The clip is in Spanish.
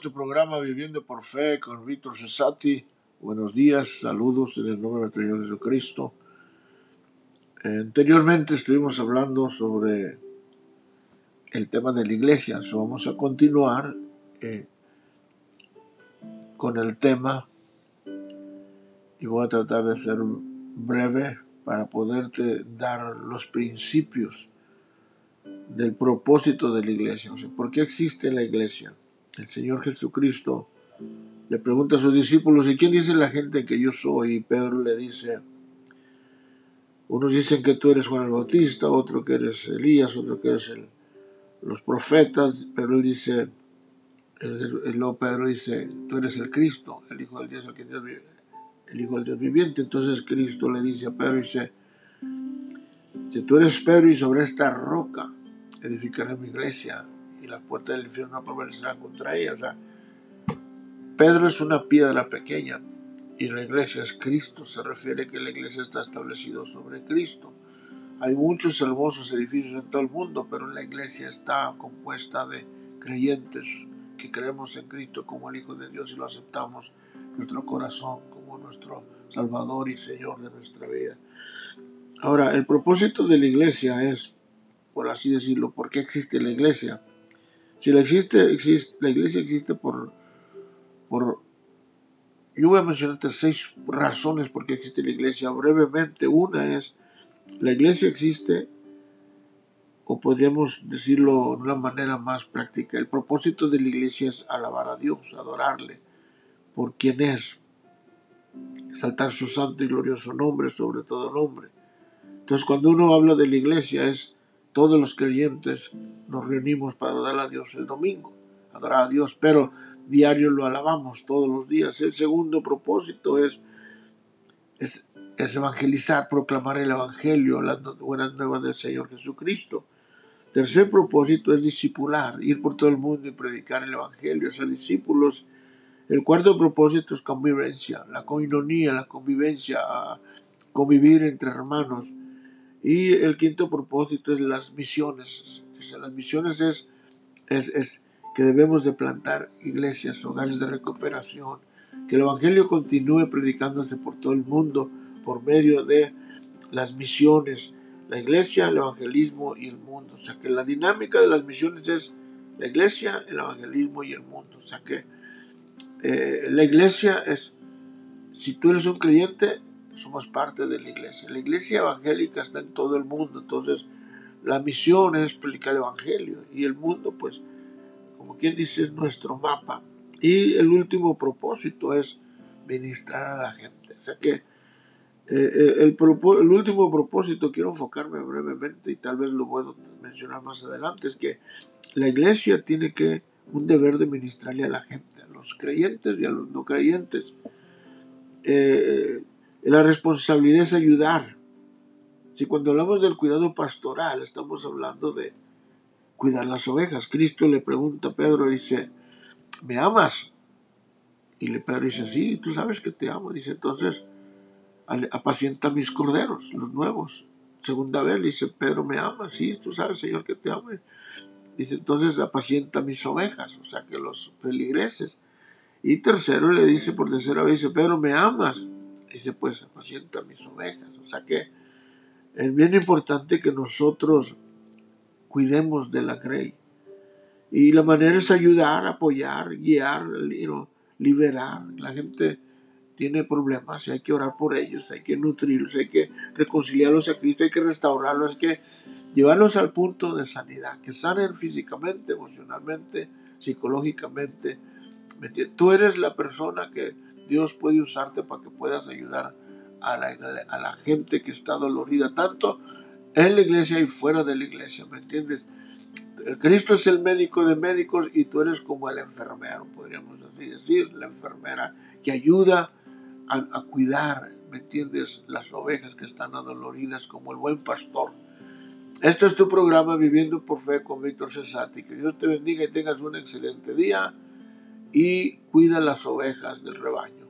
tu programa Viviendo por Fe con Víctor Cesati. Buenos días, saludos en el nombre de Señor Jesucristo. Anteriormente estuvimos hablando sobre el tema de la iglesia. vamos a continuar eh, con el tema y voy a tratar de ser breve para poderte dar los principios del propósito de la iglesia. O sea, ¿por qué existe la iglesia? El Señor Jesucristo le pregunta a sus discípulos, ¿y quién dice la gente que yo soy? Y Pedro le dice, unos dicen que tú eres Juan el Bautista, otro que eres Elías, otro que eres los profetas, pero él dice, el, luego Pedro dice, tú eres el Cristo, el Hijo del Dios, el, que Dios, el Hijo del Dios viviente. Entonces Cristo le dice a Pedro, dice, si tú eres Pedro y sobre esta roca edificaré mi iglesia y las puertas del infierno no prevalecerán contra ella. Pedro es una piedra pequeña, y la iglesia es Cristo. Se refiere que la iglesia está establecida sobre Cristo. Hay muchos hermosos edificios en todo el mundo, pero la iglesia está compuesta de creyentes que creemos en Cristo como el Hijo de Dios y lo aceptamos en nuestro corazón como nuestro Salvador y Señor de nuestra vida. Ahora, el propósito de la iglesia es, por así decirlo, ¿por qué existe la iglesia? Si la, existe, existe, la iglesia existe por, por yo voy a mencionarte seis razones por qué existe la iglesia. Brevemente, una es, la iglesia existe, o podríamos decirlo de una manera más práctica, el propósito de la iglesia es alabar a Dios, adorarle por quien es, exaltar su santo y glorioso nombre sobre todo nombre. Entonces, cuando uno habla de la iglesia, es todos los creyentes nos reunimos para adorar a Dios el domingo, adorar a Dios, pero diario lo alabamos todos los días. El segundo propósito es, es, evangelizar, proclamar el Evangelio, las buenas nuevas del Señor Jesucristo. Tercer propósito es discipular, ir por todo el mundo y predicar el Evangelio, ser discípulos. El cuarto propósito es convivencia, la coinonía, la convivencia, convivir entre hermanos. Y el quinto propósito es las misiones. las misiones es, es que debemos de plantar iglesias, hogares de recuperación, que el Evangelio continúe predicándose por todo el mundo por medio de las misiones, la iglesia, el evangelismo y el mundo. O sea que la dinámica de las misiones es la iglesia, el evangelismo y el mundo. O sea que eh, la iglesia es, si tú eres un creyente, somos parte de la iglesia. La iglesia evangélica está en todo el mundo, entonces la misión es predicar el evangelio y el mundo pues como quien dice, es nuestro mapa. Y el último propósito es ministrar a la gente. O sea que eh, eh, el, el, último propósito, quiero enfocarme brevemente y tal vez lo puedo mencionar más adelante, es que la iglesia tiene que un deber de ministrarle a la gente, a los creyentes y a los no creyentes. Eh, la responsabilidad es ayudar. Si cuando hablamos del cuidado pastoral estamos hablando de cuidar las ovejas. Cristo le pregunta a Pedro, dice, ¿me amas? Y le Pedro dice, sí, tú sabes que te amo. Dice, entonces, apacienta mis corderos, los nuevos. Segunda vez le dice, Pedro, ¿me amas? Sí, tú sabes, Señor, que te amo. Dice, entonces, apacienta mis ovejas, o sea, que los peligreses. Y tercero le dice, por tercera vez, dice, Pedro, ¿me amas? Dice, pues, apacienta mis ovejas. O sea que es bien importante que nosotros cuidemos de la Grey. Y la manera es ayudar, apoyar, guiar, liberar. La gente tiene problemas y hay que orar por ellos, hay que nutrirlos, hay que reconciliarlos a Cristo, hay que restaurarlos, hay que llevarlos al punto de sanidad, que sanen físicamente, emocionalmente, psicológicamente. Tú eres la persona que Dios puede usarte para que puedas ayudar a la, a gente que está dolorida, tanto en la iglesia y fuera de la iglesia, ¿me entiendes? Cristo es el médico de médicos y tú eres como el enfermero, podríamos así decir, la enfermera que ayuda a, cuidar, ¿me entiendes? Las ovejas que están adoloridas como el buen pastor. Este es tu programa Viviendo por Fe con Víctor Cesati. Que Dios te bendiga y tengas un excelente día y cuida las ovejas del rebaño.